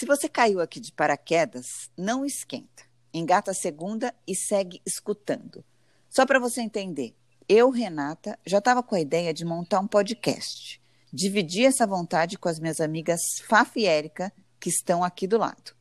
Se você caiu aqui de paraquedas, não esquenta. Engata a segunda e segue escutando. Só para você entender, eu, Renata, já estava com a ideia de montar um podcast. Dividi essa vontade com as minhas amigas Faf e Érica, que estão aqui do lado.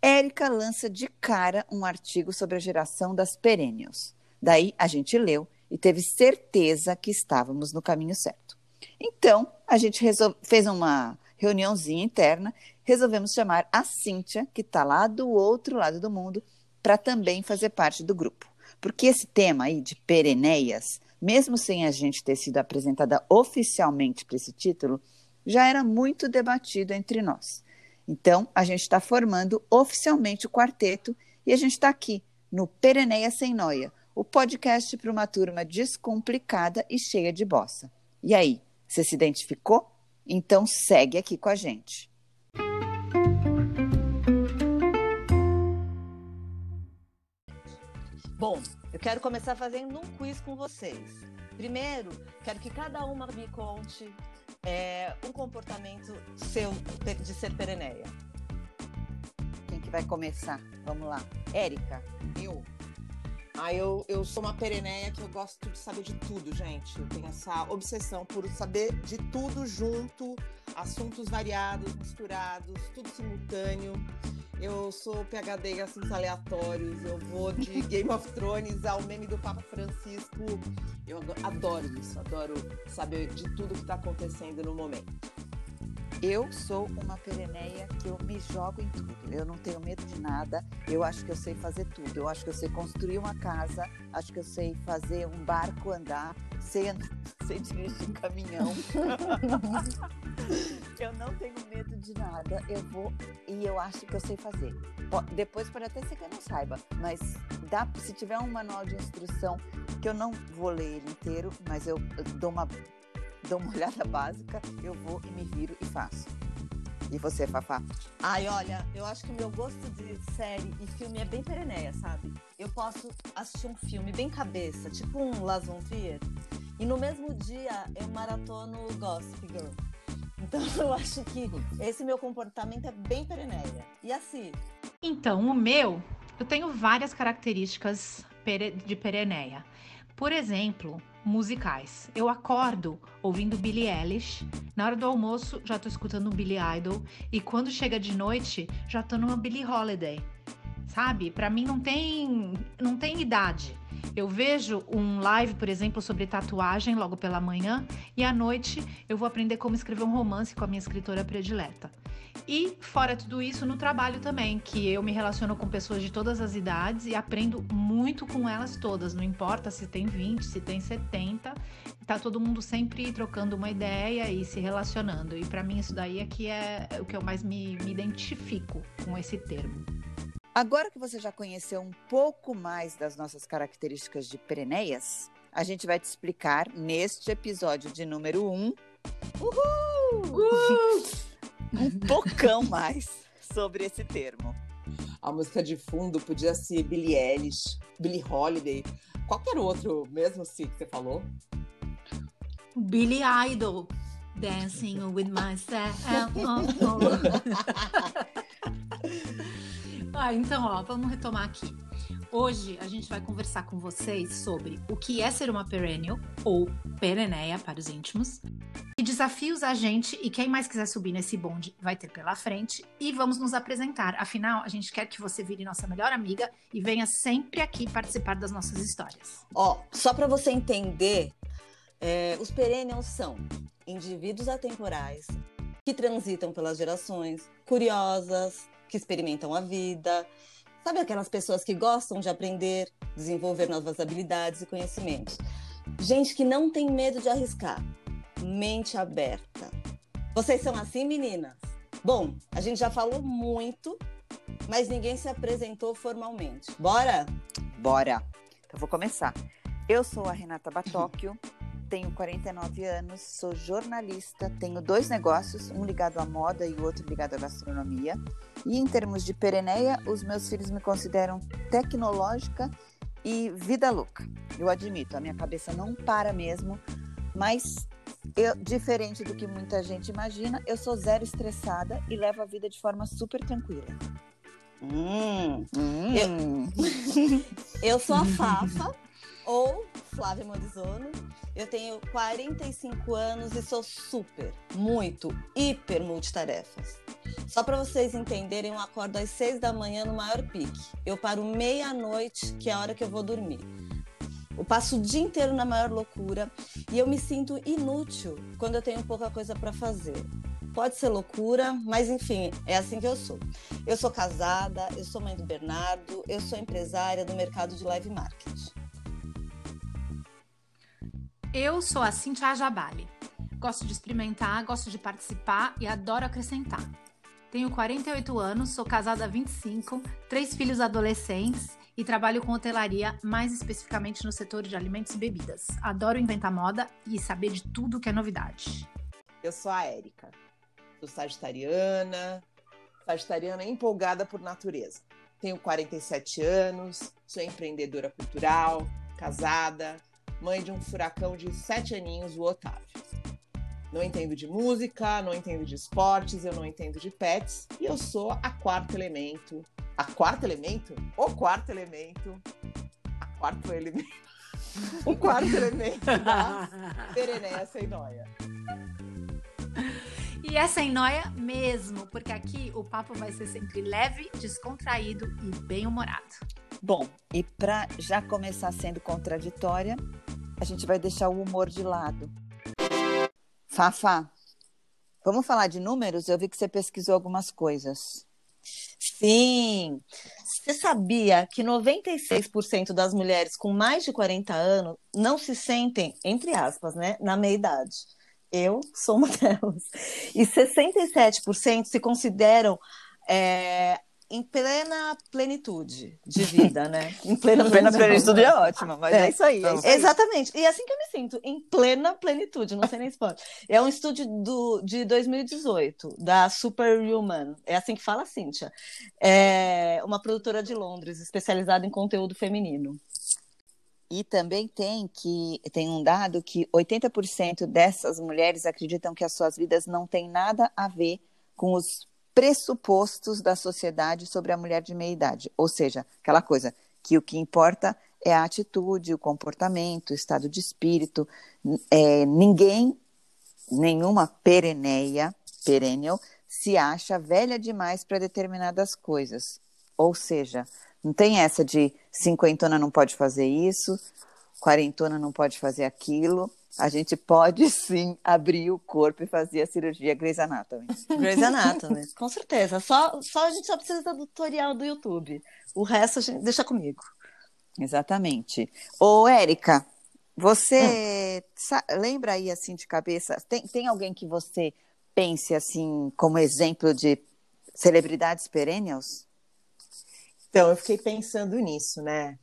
Érica lança de cara um artigo sobre a geração das perennials. Daí a gente leu e teve certeza que estávamos no caminho certo. Então, a gente fez uma reuniãozinha interna, resolvemos chamar a Cíntia, que está lá do outro lado do mundo, para também fazer parte do grupo. Porque esse tema aí de pereneias, mesmo sem a gente ter sido apresentada oficialmente para esse título, já era muito debatido entre nós. Então, a gente está formando oficialmente o quarteto e a gente está aqui no Pereneia Sem Noia, o podcast para uma turma descomplicada e cheia de bossa. E aí, você se identificou? Então segue aqui com a gente. Bom, eu quero começar fazendo um quiz com vocês. Primeiro, quero que cada uma me conte é, um comportamento seu de ser pereneia. Quem que vai começar? Vamos lá. Érica. Eu. Ah, eu, eu sou uma pereneia que eu gosto de saber de tudo, gente. Eu tenho essa obsessão por saber de tudo junto, assuntos variados, misturados, tudo simultâneo. Eu sou PHD em assuntos aleatórios, eu vou de Game of Thrones ao meme do Papa Francisco. Eu adoro isso, adoro saber de tudo que está acontecendo no momento. Eu sou uma pereneia que eu me jogo em tudo. Eu não tenho medo de nada. Eu acho que eu sei fazer tudo. Eu acho que eu sei construir uma casa. Acho que eu sei fazer um barco andar. Sei, andar, sei dirigir um caminhão. eu não tenho medo de nada. Eu vou e eu acho que eu sei fazer. Depois pode até ser que eu não saiba, mas dá, se tiver um manual de instrução que eu não vou ler ele inteiro, mas eu dou uma dou uma olhada básica, eu vou e me viro e faço. E você, Fafá? Ai, olha, eu acho que o meu gosto de série e filme é bem pereneia, sabe? Eu posso assistir um filme bem cabeça, tipo um Las Von Trier, e no mesmo dia eu maratono Gossip Girl. Então eu acho que esse meu comportamento é bem pereneia. E assim? Então, o meu, eu tenho várias características de pereneia. Por exemplo, musicais. Eu acordo ouvindo Billie Eilish, na hora do almoço já tô escutando Billy Idol e quando chega de noite já tô numa Billie Holiday. Sabe? Para mim não tem não tem idade. Eu vejo um live, por exemplo, sobre tatuagem logo pela manhã e à noite eu vou aprender como escrever um romance com a minha escritora predileta. E fora tudo isso, no trabalho também, que eu me relaciono com pessoas de todas as idades e aprendo muito com elas todas, não importa se tem 20, se tem 70, tá todo mundo sempre trocando uma ideia e se relacionando. E para mim isso daí é que é o que eu mais me, me identifico com esse termo. Agora que você já conheceu um pouco mais das nossas características de pereneias, a gente vai te explicar neste episódio de número 1. Um, Uhul! Uhul! um bocão mais sobre esse termo. A música de fundo podia ser Billie Eilish, Billie Holiday, qualquer outro, mesmo assim que você falou. Billy Idol, Dancing with Myself. ah, então, ó, vamos retomar aqui. Hoje a gente vai conversar com vocês sobre o que é ser uma perennial ou pereneia para os íntimos, que desafios a gente e quem mais quiser subir nesse bonde vai ter pela frente e vamos nos apresentar. Afinal, a gente quer que você vire nossa melhor amiga e venha sempre aqui participar das nossas histórias. Ó, só para você entender, é, os perennials são indivíduos atemporais que transitam pelas gerações, curiosas, que experimentam a vida Sabe aquelas pessoas que gostam de aprender, desenvolver novas habilidades e conhecimentos? Gente que não tem medo de arriscar. Mente aberta. Vocês são assim, meninas? Bom, a gente já falou muito, mas ninguém se apresentou formalmente. Bora? Bora. Então vou começar. Eu sou a Renata Batóquio, tenho 49 anos, sou jornalista, tenho dois negócios, um ligado à moda e o outro ligado à gastronomia. E em termos de pereneia, os meus filhos me consideram tecnológica e vida louca. Eu admito, a minha cabeça não para mesmo, mas eu, diferente do que muita gente imagina, eu sou zero estressada e levo a vida de forma super tranquila. Hum. Hum. Eu sou a Fafa, ou Flávia Morizono. Eu tenho 45 anos e sou super, muito, hiper multitarefas. Só para vocês entenderem, eu acordo às 6 da manhã no maior pique. Eu paro meia-noite, que é a hora que eu vou dormir. Eu passo o dia inteiro na maior loucura e eu me sinto inútil quando eu tenho pouca coisa para fazer. Pode ser loucura, mas enfim, é assim que eu sou. Eu sou casada, eu sou mãe do Bernardo, eu sou empresária do mercado de live marketing. Eu sou a Cintia Jabali. Gosto de experimentar, gosto de participar e adoro acrescentar. Tenho 48 anos, sou casada há 25, três filhos adolescentes e trabalho com hotelaria, mais especificamente no setor de alimentos e bebidas. Adoro inventar moda e saber de tudo que é novidade. Eu sou a Érica. Sou sagitariana, sagitariana empolgada por natureza. Tenho 47 anos, sou empreendedora cultural, casada, mãe de um furacão de sete aninhos, o Otávio. Não entendo de música, não entendo de esportes, eu não entendo de pets e eu sou a quarto elemento. A quarto elemento? O quarto elemento. A quarto elemento. O quarto elemento da Pereneia Sem Noia. E é sem noia mesmo, porque aqui o papo vai ser sempre leve, descontraído e bem-humorado. Bom, e para já começar sendo contraditória, a gente vai deixar o humor de lado. Fafá, vamos falar de números? Eu vi que você pesquisou algumas coisas. Sim! Você sabia que 96% das mulheres com mais de 40 anos não se sentem, entre aspas, né, na meia-idade? Eu sou uma delas. E 67% se consideram é, em plena plenitude de vida, né? Em plena, Plena plenitude é ótima, mas é, É. isso aí. É isso aí. Exatamente. E é assim que eu me sinto, em plena plenitude, não sei nem se pode. É um estudo do, de 2018, da Superhuman. É assim que fala, Cíntia. É uma produtora de Londres, especializada em conteúdo feminino. E também tem que tem um dado que 80% dessas mulheres acreditam que as suas vidas não têm nada a ver com os pressupostos da sociedade sobre a mulher de meia idade. Ou seja, aquela coisa que o que importa é a atitude, o comportamento, o estado de espírito. É, ninguém, nenhuma pereneia, perennial, se acha velha demais para determinadas coisas. Ou seja, não tem essa de cinquentona não pode fazer isso, quarentona não pode fazer aquilo. A gente pode sim abrir o corpo e fazer a cirurgia Grey's Anatomy. Grey's Anatomy, com certeza. Só, só a gente só precisa do tutorial do YouTube. O resto a gente deixa comigo. Exatamente. Ô, Érica, você sa- lembra aí assim de cabeça? Tem, tem alguém que você pense assim como exemplo de celebridades perennials? Então, eu fiquei pensando nisso, né?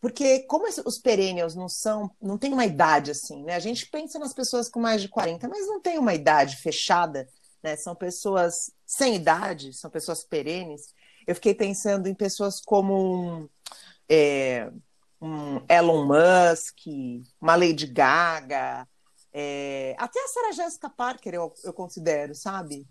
Porque como os perennials não são, não tem uma idade assim, né? A gente pensa nas pessoas com mais de 40, mas não tem uma idade fechada, né? São pessoas sem idade, são pessoas perenes. Eu fiquei pensando em pessoas como um, é, um Elon Musk, uma Lady Gaga, é, até a Sarah Jessica Parker eu, eu considero, sabe?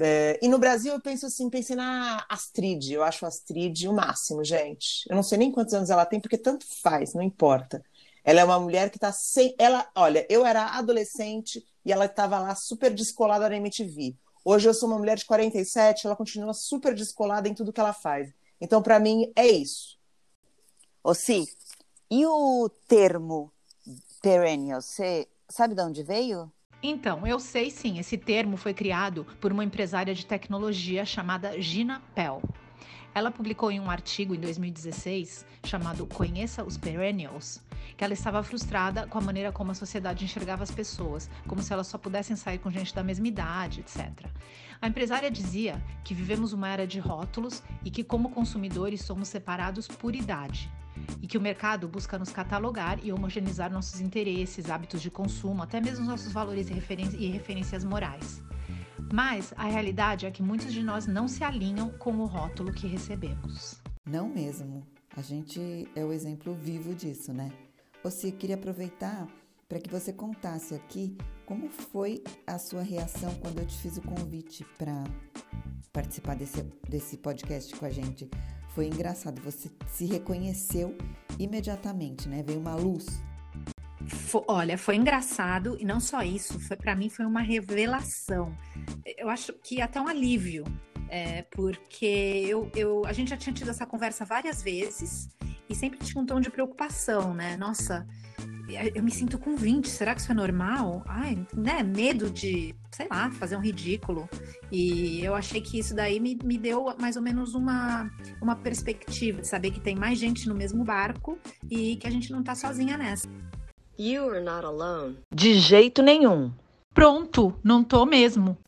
É, e no Brasil eu penso assim, pensei na Astrid, eu acho a Astrid o máximo, gente. Eu não sei nem quantos anos ela tem, porque tanto faz, não importa. Ela é uma mulher que tá sem. Ela, olha, eu era adolescente e ela estava lá super descolada na MTV. Hoje eu sou uma mulher de 47, ela continua super descolada em tudo que ela faz. Então, para mim, é isso. Ô, Si, e o termo perennial, você sabe de onde veio? Então, eu sei sim, esse termo foi criado por uma empresária de tecnologia chamada Gina Pell. Ela publicou em um artigo em 2016 chamado Conheça os Perennials, que ela estava frustrada com a maneira como a sociedade enxergava as pessoas, como se elas só pudessem sair com gente da mesma idade, etc. A empresária dizia que vivemos uma era de rótulos e que, como consumidores, somos separados por idade que o mercado busca nos catalogar e homogeneizar nossos interesses, hábitos de consumo, até mesmo nossos valores e referências morais. Mas a realidade é que muitos de nós não se alinham com o rótulo que recebemos. Não mesmo. A gente é o exemplo vivo disso, né? Você queria aproveitar para que você contasse aqui como foi a sua reação quando eu te fiz o convite para participar desse, desse podcast com a gente. Foi engraçado, você se reconheceu imediatamente, né? Veio uma luz. olha, foi engraçado e não só isso, foi para mim foi uma revelação. Eu acho que até um alívio, é, porque eu, eu, a gente já tinha tido essa conversa várias vezes e sempre tinha um tom de preocupação, né? Nossa, eu me sinto com 20, será que isso é normal? Ai, né, medo de, sei lá, fazer um ridículo. E eu achei que isso daí me, me deu mais ou menos uma, uma perspectiva de saber que tem mais gente no mesmo barco e que a gente não tá sozinha nessa. You are not alone. De jeito nenhum. Pronto, não tô mesmo.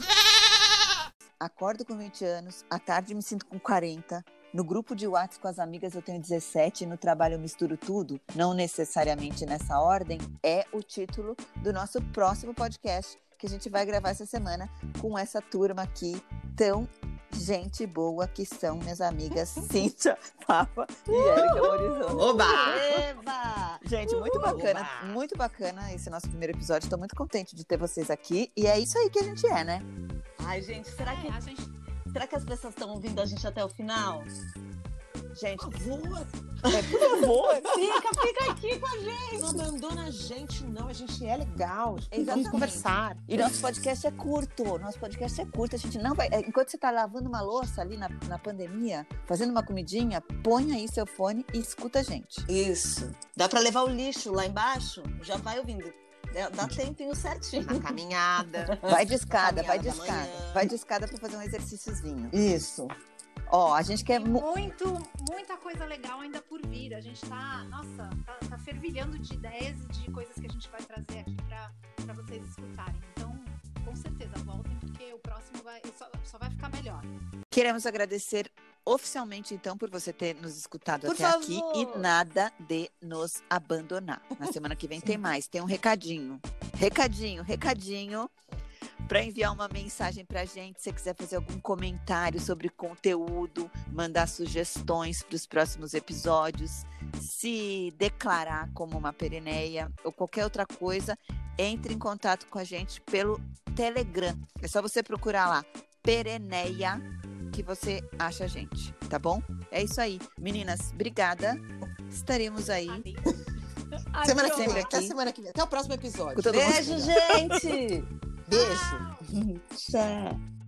Acordo com 20 anos, à tarde me sinto com 40, no grupo de WhatsApp com as amigas eu tenho 17, no trabalho eu misturo tudo, não necessariamente nessa ordem, é o título do nosso próximo podcast que a gente vai gravar essa semana com essa turma aqui tão gente boa que são minhas amigas Cíntia, Papa e Erika Horizonte. Oba! Eba! Gente, muito bacana, Oba! muito bacana esse nosso primeiro episódio. Estou muito contente de ter vocês aqui e é isso aí que a gente é, né? Ai, gente, será que, É, a gente será que as pessoas estão ouvindo a gente até o final? Gente, Por favor, é, por favor, Fica, fica aqui com a gente. não abandona a gente, não. A gente é legal. Exatamente. Vamos conversar. E nosso podcast é curto, nosso podcast é curto. A gente não vai. é, Enquanto você está lavando uma louça ali na, na pandemia, fazendo uma comidinha, põe aí seu fone e escuta a gente. Isso. Dá pra levar o lixo lá embaixo? Já vai ouvindo. Dá tempinho certinho. Na caminhada. Vai de escada, vai de escada. manhã. Vai de escada para fazer um exercíciozinho. Isso. Ó, a gente quer. tem mu- muito, muita coisa legal ainda por vir. A gente tá, nossa, tá, tá fervilhando de ideias e de coisas que a gente vai trazer aqui pra vocês escutarem. Então, com certeza, voltem, porque o próximo vai, só, só vai ficar melhor. Queremos agradecer oficialmente, então, por você ter nos escutado Por até favor. aqui e nada de nos abandonar. Na semana que vem tem mais. Tem um recadinho. Recadinho, recadinho. Para enviar uma mensagem para a gente, se você quiser fazer algum comentário sobre conteúdo, mandar sugestões para os próximos episódios, se declarar como uma pereneia ou qualquer outra coisa, entre em contato com a gente pelo Telegram. É só você procurar lá, Pereneia, que você acha a gente, tá bom? É isso aí. Meninas, obrigada. Estaremos aí. Semana que vem. Até semana que vem. Até o próximo episódio. Beijo, gente! Beijo. Tchau.